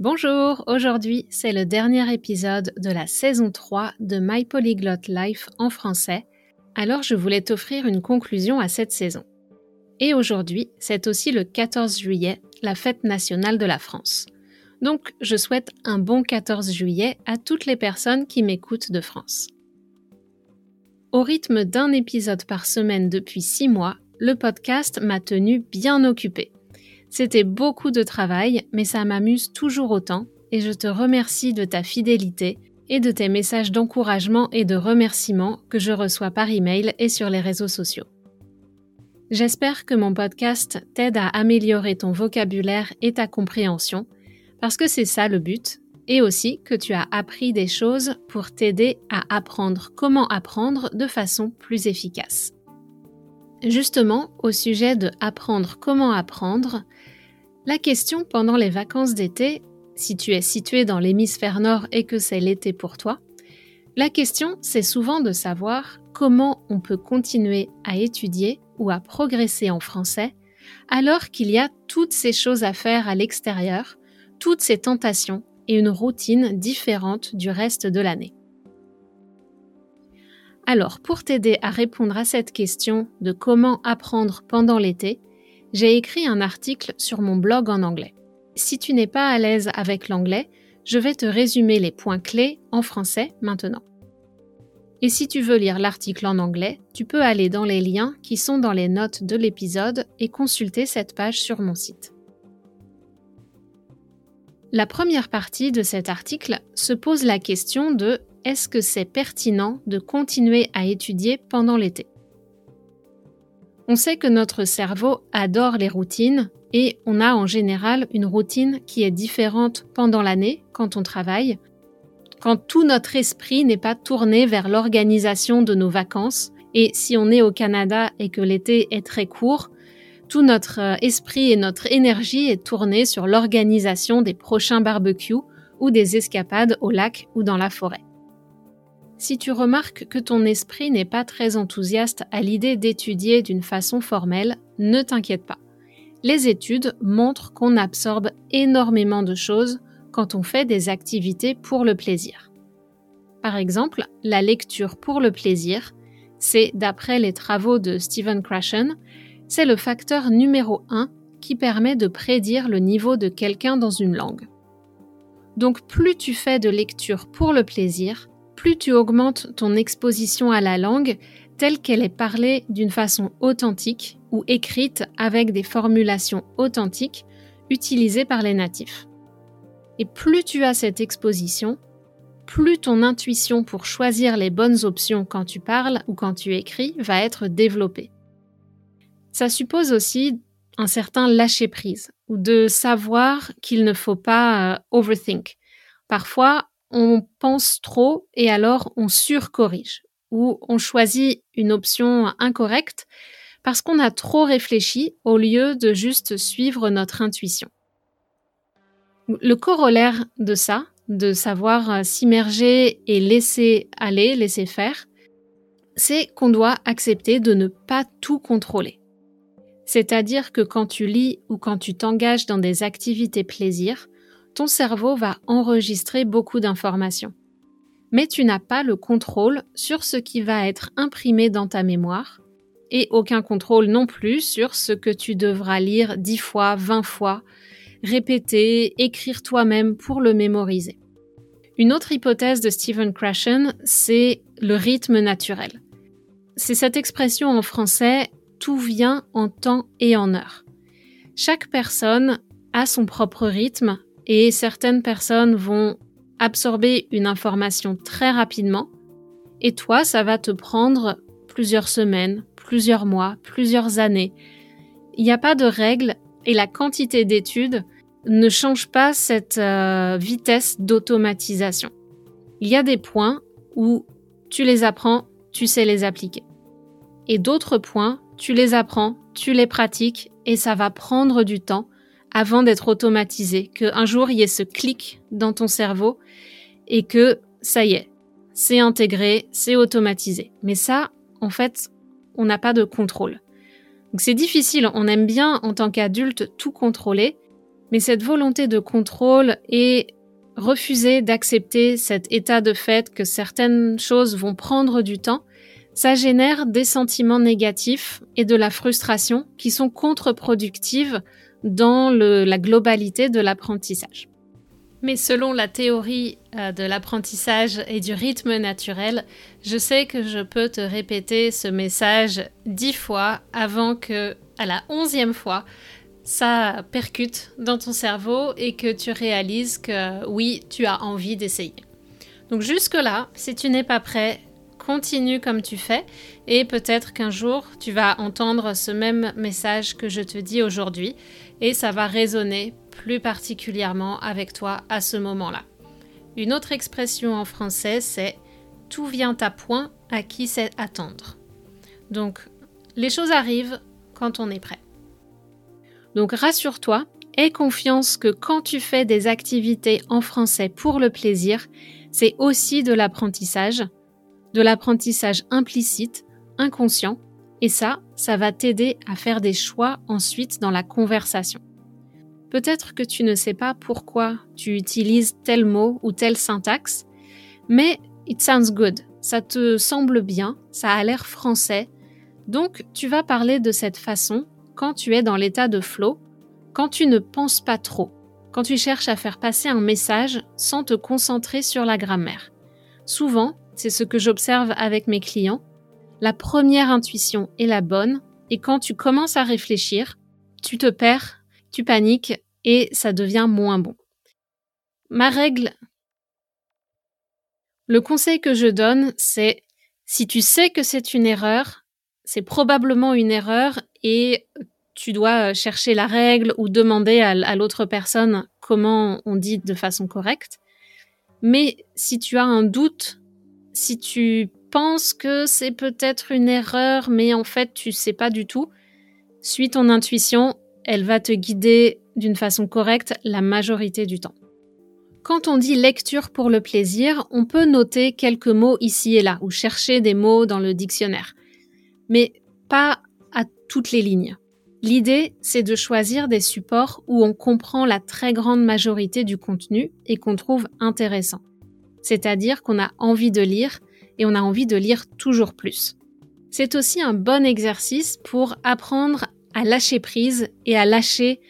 Bonjour, aujourd'hui c'est le dernier épisode de la saison 3 de My Polyglot Life en français, alors je voulais t'offrir une conclusion à cette saison. Et aujourd'hui, c'est aussi le 14 juillet, la fête nationale de la France. Donc je souhaite un bon 14 juillet à toutes les personnes qui m'écoutent de France. Au rythme d'un épisode par semaine depuis 6 mois, le podcast m'a tenu bien occupée. C'était beaucoup de travail, mais ça m'amuse toujours autant et je te remercie de ta fidélité et de tes messages d'encouragement et de remerciement que je reçois par email et sur les réseaux sociaux. J'espère que mon podcast t'aide à améliorer ton vocabulaire et ta compréhension, parce que c'est ça le but, et aussi que tu as appris des choses pour t'aider à apprendre comment apprendre de façon plus efficace. Justement, au sujet de apprendre comment apprendre, la question pendant les vacances d'été, si tu es situé dans l'hémisphère nord et que c'est l'été pour toi, la question c'est souvent de savoir comment on peut continuer à étudier ou à progresser en français alors qu'il y a toutes ces choses à faire à l'extérieur, toutes ces tentations et une routine différente du reste de l'année. Alors, pour t'aider à répondre à cette question de comment apprendre pendant l'été, j'ai écrit un article sur mon blog en anglais. Si tu n'es pas à l'aise avec l'anglais, je vais te résumer les points clés en français maintenant. Et si tu veux lire l'article en anglais, tu peux aller dans les liens qui sont dans les notes de l'épisode et consulter cette page sur mon site. La première partie de cet article se pose la question de est-ce que c'est pertinent de continuer à étudier pendant l'été? On sait que notre cerveau adore les routines et on a en général une routine qui est différente pendant l'année quand on travaille, quand tout notre esprit n'est pas tourné vers l'organisation de nos vacances. Et si on est au Canada et que l'été est très court, tout notre euh, esprit et notre énergie est tourné sur l'organisation des prochains barbecues ou des escapades au lac ou dans la forêt. Si tu remarques que ton esprit n'est pas très enthousiaste à l'idée d'étudier d'une façon formelle, ne t'inquiète pas. Les études montrent qu'on absorbe énormément de choses quand on fait des activités pour le plaisir. Par exemple, la lecture pour le plaisir, c'est, d'après les travaux de Stephen Krashen, c'est le facteur numéro 1 qui permet de prédire le niveau de quelqu'un dans une langue. Donc plus tu fais de lecture pour le plaisir, plus tu augmentes ton exposition à la langue telle qu'elle est parlée d'une façon authentique ou écrite avec des formulations authentiques utilisées par les natifs. Et plus tu as cette exposition, plus ton intuition pour choisir les bonnes options quand tu parles ou quand tu écris va être développée. Ça suppose aussi un certain lâcher-prise ou de savoir qu'il ne faut pas euh, overthink. Parfois, on pense trop et alors on surcorrige ou on choisit une option incorrecte parce qu'on a trop réfléchi au lieu de juste suivre notre intuition. Le corollaire de ça, de savoir s'immerger et laisser aller, laisser faire, c'est qu'on doit accepter de ne pas tout contrôler. C'est-à-dire que quand tu lis ou quand tu t'engages dans des activités plaisir, ton cerveau va enregistrer beaucoup d'informations. Mais tu n'as pas le contrôle sur ce qui va être imprimé dans ta mémoire et aucun contrôle non plus sur ce que tu devras lire dix fois, vingt fois, répéter, écrire toi-même pour le mémoriser. Une autre hypothèse de Stephen Krashen, c'est le rythme naturel. C'est cette expression en français tout vient en temps et en heure. Chaque personne a son propre rythme et certaines personnes vont absorber une information très rapidement et toi, ça va te prendre plusieurs semaines, plusieurs mois, plusieurs années. Il n'y a pas de règle et la quantité d'études ne change pas cette euh, vitesse d'automatisation. Il y a des points où tu les apprends, tu sais les appliquer. Et d'autres points tu les apprends, tu les pratiques et ça va prendre du temps avant d'être automatisé, qu'un jour il y ait ce clic dans ton cerveau et que ça y est, c'est intégré, c'est automatisé. Mais ça, en fait, on n'a pas de contrôle. Donc c'est difficile, on aime bien en tant qu'adulte tout contrôler, mais cette volonté de contrôle et refuser d'accepter cet état de fait que certaines choses vont prendre du temps, ça génère des sentiments négatifs et de la frustration qui sont contre-productives dans la globalité de l'apprentissage. Mais selon la théorie euh, de l'apprentissage et du rythme naturel, je sais que je peux te répéter ce message dix fois avant que, à la onzième fois, ça percute dans ton cerveau et que tu réalises que oui, tu as envie d'essayer. Donc jusque-là, si tu n'es pas prêt, continue comme tu fais et peut-être qu'un jour tu vas entendre ce même message que je te dis aujourd'hui et ça va résonner plus particulièrement avec toi à ce moment-là. Une autre expression en français c'est tout vient à point à qui c'est attendre. Donc les choses arrivent quand on est prêt. Donc rassure-toi, aie confiance que quand tu fais des activités en français pour le plaisir, c'est aussi de l'apprentissage de l'apprentissage implicite, inconscient, et ça, ça va t'aider à faire des choix ensuite dans la conversation. Peut-être que tu ne sais pas pourquoi tu utilises tel mot ou telle syntaxe, mais it sounds good, ça te semble bien, ça a l'air français, donc tu vas parler de cette façon quand tu es dans l'état de flow, quand tu ne penses pas trop, quand tu cherches à faire passer un message sans te concentrer sur la grammaire. Souvent, c'est ce que j'observe avec mes clients. La première intuition est la bonne, et quand tu commences à réfléchir, tu te perds, tu paniques, et ça devient moins bon. Ma règle, le conseil que je donne, c'est si tu sais que c'est une erreur, c'est probablement une erreur et tu dois chercher la règle ou demander à, l'autre personne comment on dit de façon correcte. Mais si tu as un doute si tu penses que c'est peut-être une erreur, mais en fait tu sais pas du tout, suis ton intuition, elle va te guider d'une façon correcte la majorité du temps. Quand on dit lecture pour le plaisir, on peut noter quelques mots ici et là ou chercher des mots dans le dictionnaire, mais pas à toutes les lignes. L'idée, c'est de choisir des supports où on comprend la très grande majorité du contenu et qu'on trouve intéressant c'est-à-dire qu'on a envie de lire et on a envie de lire toujours plus. C'est aussi un bon exercice pour apprendre à lâcher prise et à lâcher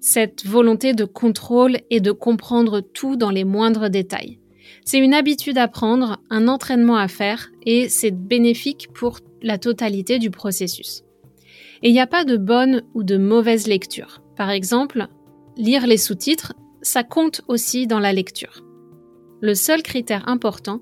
cette volonté de contrôle et de comprendre tout dans les moindres détails. C'est une habitude à prendre, un entraînement à faire et c'est bénéfique pour la totalité du processus. Et il n'y a pas de bonne ou de mauvaise lecture. Par exemple, lire les sous-titres, ça compte aussi dans la lecture. Le seul critère important,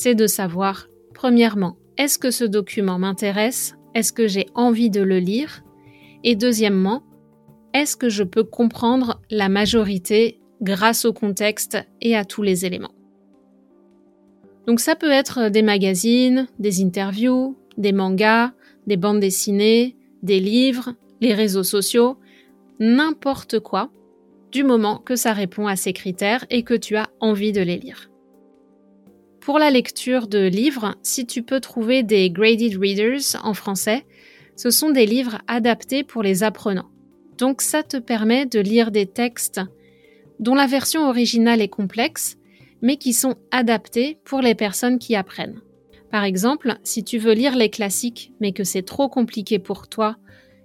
c'est de savoir, premièrement, est-ce que ce document m'intéresse? Est-ce que j'ai envie de le lire? Et deuxièmement, est-ce que je peux comprendre la majorité grâce au contexte et à tous les éléments? Donc ça peut être des magazines, des interviews, des mangas, des bandes dessinées, des livres, les réseaux sociaux, n'importe quoi du moment que ça répond à ces critères et que tu as envie de les lire. Pour la lecture de livres, si tu peux trouver des graded readers en français, ce sont des livres adaptés pour les apprenants. Donc ça te permet de lire des textes dont la version originale est complexe, mais qui sont adaptés pour les personnes qui apprennent. Par exemple, si tu veux lire les classiques, mais que c'est trop compliqué pour toi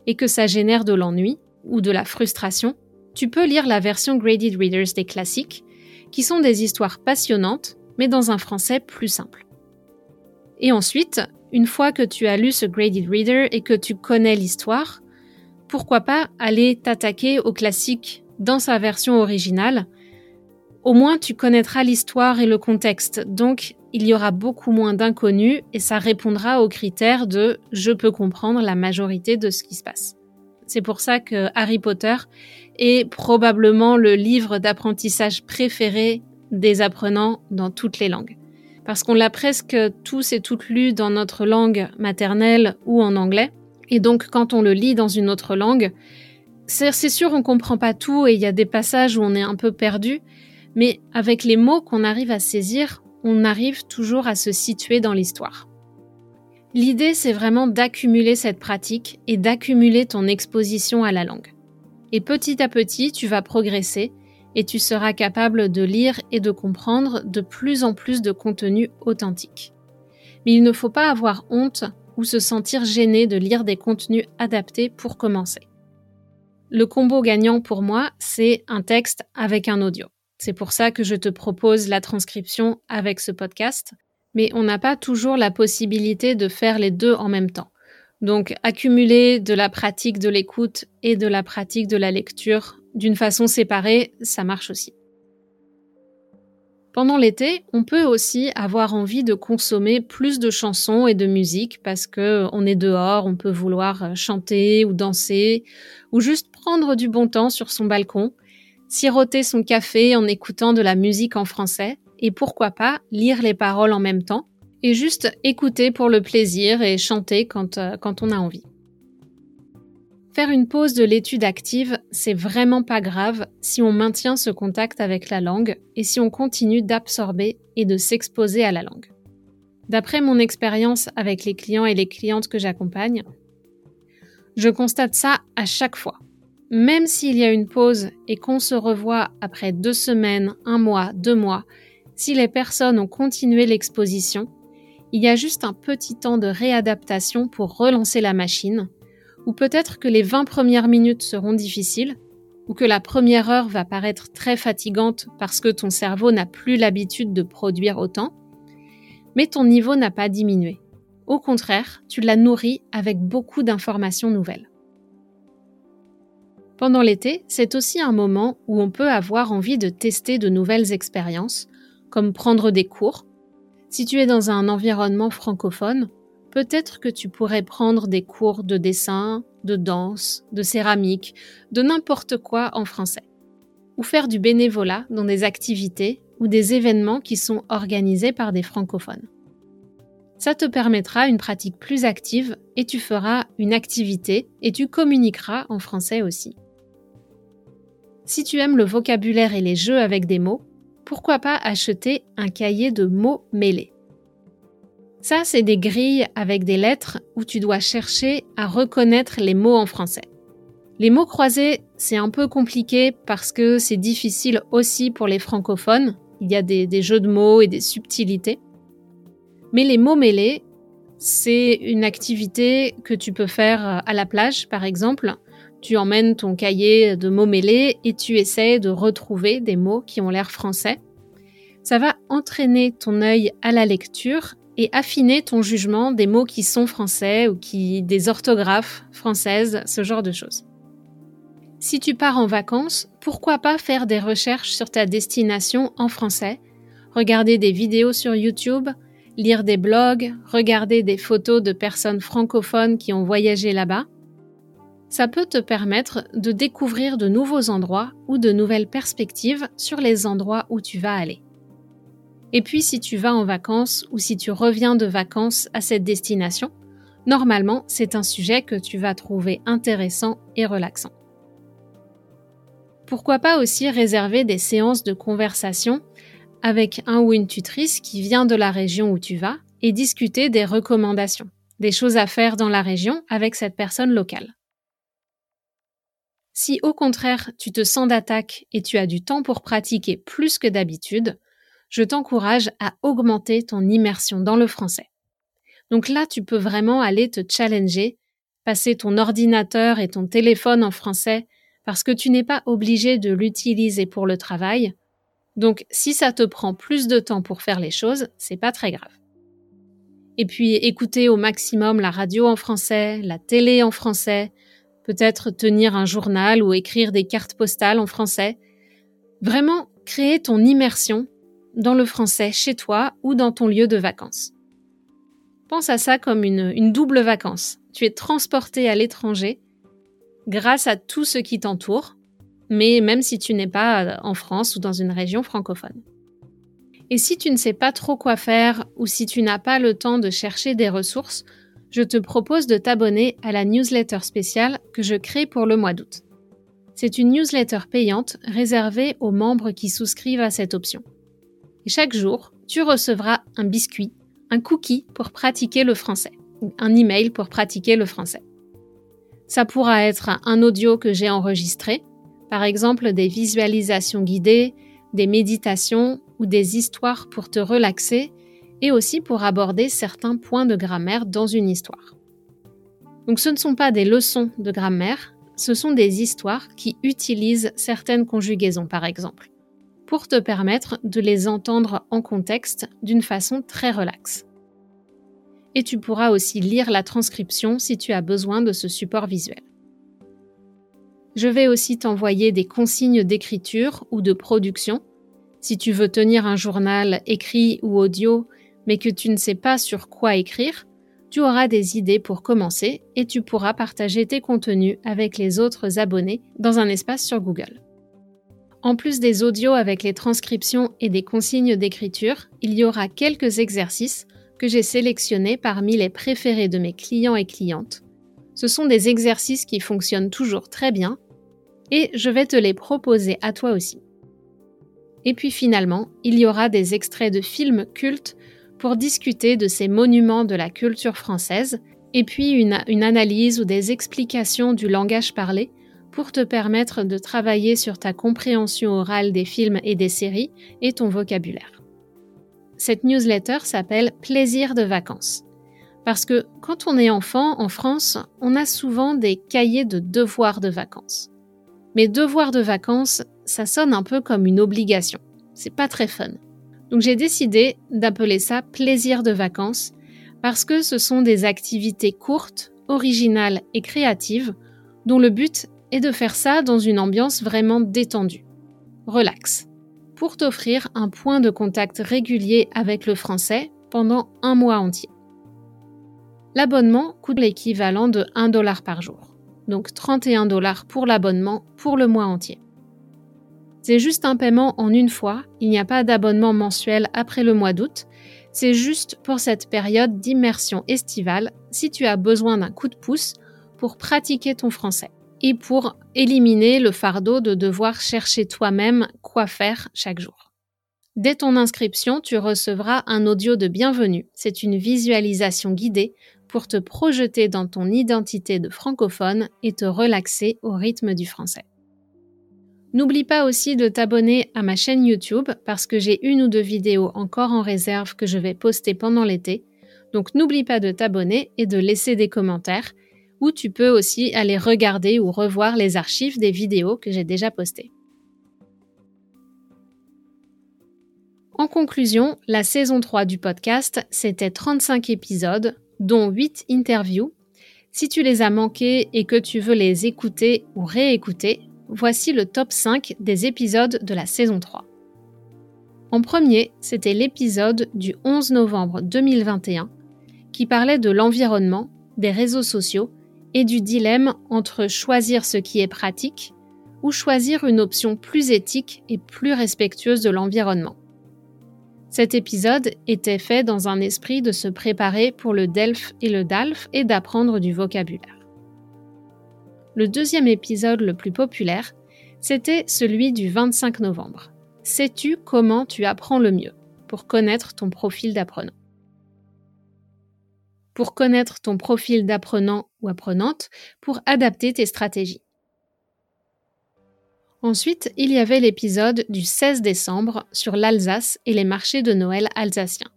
et que ça génère de l'ennui ou de la frustration, tu peux lire la version Graded Readers des classiques, qui sont des histoires passionnantes, mais dans un français plus simple. Et ensuite, une fois que tu as lu ce Graded Reader et que tu connais l'histoire, pourquoi pas aller t'attaquer au classique dans sa version originale Au moins tu connaîtras l'histoire et le contexte, donc il y aura beaucoup moins d'inconnus et ça répondra aux critères de je peux comprendre la majorité de ce qui se passe. C'est pour ça que Harry Potter est probablement le livre d'apprentissage préféré des apprenants dans toutes les langues. Parce qu'on l'a presque tous et toutes lu dans notre langue maternelle ou en anglais. Et donc quand on le lit dans une autre langue, c'est sûr on comprend pas tout et il y a des passages où on est un peu perdu, mais avec les mots qu'on arrive à saisir, on arrive toujours à se situer dans l'histoire. L'idée, c'est vraiment d'accumuler cette pratique et d'accumuler ton exposition à la langue. Et petit à petit, tu vas progresser et tu seras capable de lire et de comprendre de plus en plus de contenu authentique. Mais il ne faut pas avoir honte ou se sentir gêné de lire des contenus adaptés pour commencer. Le combo gagnant pour moi, c'est un texte avec un audio. C'est pour ça que je te propose la transcription avec ce podcast, mais on n'a pas toujours la possibilité de faire les deux en même temps. Donc accumuler de la pratique de l'écoute et de la pratique de la lecture d'une façon séparée, ça marche aussi. Pendant l'été, on peut aussi avoir envie de consommer plus de chansons et de musique parce que on est dehors, on peut vouloir chanter ou danser ou juste prendre du bon temps sur son balcon, siroter son café en écoutant de la musique en français et pourquoi pas lire les paroles en même temps et juste écouter pour le plaisir et chanter quand, euh, quand on a envie. Faire une pause de l'étude active, c'est vraiment pas grave si on maintient ce contact avec la langue et si on continue d'absorber et de s'exposer à la langue. D'après mon expérience avec les clients et les clientes que j'accompagne, je constate ça à chaque fois. Même s'il y a une pause et qu'on se revoit après deux semaines, un mois, deux mois, si les personnes ont continué l'exposition, il y a juste un petit temps de réadaptation pour relancer la machine ou peut-être que les 20 premières minutes seront difficiles, ou que la première heure va paraître très fatigante parce que ton cerveau n'a plus l'habitude de produire autant, mais ton niveau n'a pas diminué. Au contraire, tu l'as nourri avec beaucoup d'informations nouvelles. Pendant l'été, c'est aussi un moment où on peut avoir envie de tester de nouvelles expériences, comme prendre des cours. Si tu es dans un environnement francophone, peut-être que tu pourrais prendre des cours de dessin, de danse, de céramique, de n'importe quoi en français. Ou faire du bénévolat dans des activités ou des événements qui sont organisés par des francophones. Ça te permettra une pratique plus active et tu feras une activité et tu communiqueras en français aussi. Si tu aimes le vocabulaire et les jeux avec des mots, pourquoi pas acheter un cahier de mots mêlés? Ça, c'est des grilles avec des lettres où tu dois chercher à reconnaître les mots en français. Les mots croisés, c'est un peu compliqué parce que c'est difficile aussi pour les francophones. Il y a des, jeux de mots et des subtilités. Mais les mots mêlés, c'est une activité que tu peux faire à la plage, par exemple. Tu emmènes ton cahier de mots mêlés et tu essaies de retrouver des mots qui ont l'air français. Ça va entraîner ton œil à la lecture et affiner ton jugement des mots qui sont français ou qui des orthographes françaises, ce genre de choses. Si tu pars en vacances, pourquoi pas faire des recherches sur ta destination en français, regarder des vidéos sur YouTube, lire des blogs, regarder des photos de personnes francophones qui ont voyagé là-bas. Ça peut te permettre de découvrir de nouveaux endroits ou de nouvelles perspectives sur les endroits où tu vas aller. Et puis si tu vas en vacances ou si tu reviens de vacances à cette destination, normalement c'est un sujet que tu vas trouver intéressant et relaxant. Pourquoi pas aussi réserver des séances de conversation avec un ou une tutrice qui vient de la région où tu vas et discuter des recommandations, des choses à faire dans la région avec cette personne locale. Si au contraire tu te sens d'attaque et tu as du temps pour pratiquer plus que d'habitude, je t'encourage à augmenter ton immersion dans le français. Donc là, tu peux vraiment aller te challenger, passer ton ordinateur et ton téléphone en français parce que tu n'es pas obligé de l'utiliser pour le travail. Donc si ça te prend plus de temps pour faire les choses, c'est pas très grave. Et puis écouter au maximum la radio en français, la télé en français, peut-être tenir un journal ou écrire des cartes postales en français. Vraiment créer ton immersion dans le français chez toi ou dans ton lieu de vacances. Pense à ça comme une, double vacance. Tu es transporté à l'étranger grâce à tout ce qui t'entoure, mais même si tu n'es pas en France ou dans une région francophone. Et si tu ne sais pas trop quoi faire ou si tu n'as pas le temps de chercher des ressources, je te propose de t'abonner à la newsletter spéciale que je crée pour le mois d'août. C'est une newsletter payante réservée aux membres qui souscrivent à cette option. Chaque jour, tu recevras un biscuit, un cookie pour pratiquer le français, un email pour pratiquer le français. Ça pourra être un audio que j'ai enregistré, par exemple des visualisations guidées, des méditations ou des histoires pour te relaxer et aussi pour aborder certains points de grammaire dans une histoire. Donc ce ne sont pas des leçons de grammaire, ce sont des histoires qui utilisent certaines conjugaisons par exemple, pour te permettre de les entendre en contexte d'une façon très relaxe. Et tu pourras aussi lire la transcription si tu as besoin de ce support visuel. Je vais aussi t'envoyer des consignes d'écriture ou de production. Si tu veux tenir un journal écrit ou audio mais que tu ne sais pas sur quoi écrire, tu auras des idées pour commencer et tu pourras partager tes contenus avec les autres abonnés dans un espace sur Google. En plus des audios avec les transcriptions et des consignes d'écriture, il y aura quelques exercices que j'ai sélectionnés parmi les préférés de mes clients et clientes. Ce sont des exercices qui fonctionnent toujours très bien et je vais te les proposer à toi aussi. Et puis finalement, il y aura des extraits de films cultes pour discuter de ces monuments de la culture française, et puis une, analyse ou des explications du langage parlé pour te permettre de travailler sur ta compréhension orale des films et des séries et ton vocabulaire. Cette newsletter s'appelle Plaisir de vacances. Parce que quand on est enfant en France, on a souvent des cahiers de devoirs de vacances. Mais devoirs de vacances, ça sonne un peu comme une obligation. C'est pas très fun. Donc j'ai décidé d'appeler ça plaisir de vacances parce que ce sont des activités courtes, originales et créatives dont le but est de faire ça dans une ambiance vraiment détendue. Relax. Pour t'offrir un point de contact régulier avec le français pendant un mois entier. L'abonnement coûte l'équivalent de 1 dollar par jour. Donc 31 dollars pour l'abonnement pour le mois entier. C'est juste un paiement en une fois, il n'y a pas d'abonnement mensuel après le mois d'août, c'est juste pour cette période d'immersion estivale si tu as besoin d'un coup de pouce pour pratiquer ton français et pour éliminer le fardeau de devoir chercher toi-même quoi faire chaque jour. Dès ton inscription, tu recevras un audio de bienvenue. C'est une visualisation guidée pour te projeter dans ton identité de francophone et te relaxer au rythme du français. N'oublie pas aussi de t'abonner à ma chaîne YouTube parce que j'ai une ou deux vidéos encore en réserve que je vais poster pendant l'été. Donc n'oublie pas de t'abonner et de laisser des commentaires ou tu peux aussi aller regarder ou revoir les archives des vidéos que j'ai déjà postées. En conclusion, la saison 3 du podcast, c'était 35 épisodes, dont 8 interviews. Si tu les as manqués et que tu veux les écouter ou réécouter, voici le top 5 des épisodes de la saison 3. En premier, c'était l'épisode du 11 novembre 2021 qui parlait de l'environnement, des réseaux sociaux et du dilemme entre choisir ce qui est pratique ou choisir une option plus éthique et plus respectueuse de l'environnement. Cet épisode était fait dans un esprit de se préparer pour le DELF et le DALF et d'apprendre du vocabulaire. Le deuxième épisode le plus populaire, c'était celui du 25 novembre. Sais-tu comment tu apprends le mieux pour connaître ton profil d'apprenant? Pour connaître ton profil d'apprenant ou apprenante, pour adapter tes stratégies. Ensuite, il y avait l'épisode du 16 décembre sur l'Alsace et les marchés de Noël alsaciens.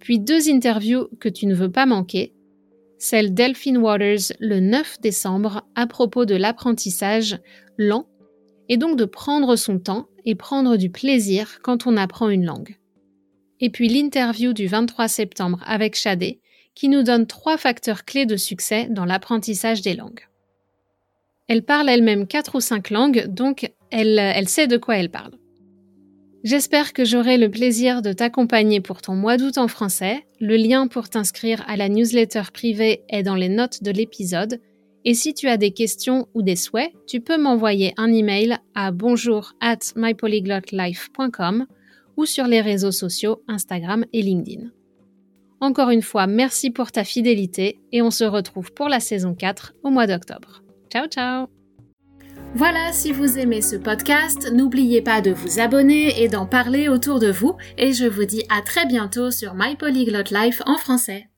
Puis deux interviews que tu ne veux pas manquer, celle Delphine Waters le 9 décembre à propos de l'apprentissage lent et donc de prendre son temps et prendre du plaisir quand on apprend une langue. Et puis l'interview du 23 septembre avec Shadé qui nous donne trois facteurs clés de succès dans l'apprentissage des langues. Elle parle elle-même quatre ou cinq langues, donc elle, sait de quoi elle parle. J'espère que j'aurai le plaisir de t'accompagner pour ton mois d'août en français. Le lien pour t'inscrire à la newsletter privée est dans les notes de l'épisode. Et si tu as des questions ou des souhaits, tu peux m'envoyer un email à bonjour at mypolyglotlife.com ou sur les réseaux sociaux Instagram et LinkedIn. Encore une fois, merci pour ta fidélité et on se retrouve pour la saison 4 au mois d'octobre. Ciao ciao voilà, si vous aimez ce podcast, n'oubliez pas de vous abonner et d'en parler autour de vous, et je vous dis à très bientôt sur My Polyglot Life en français.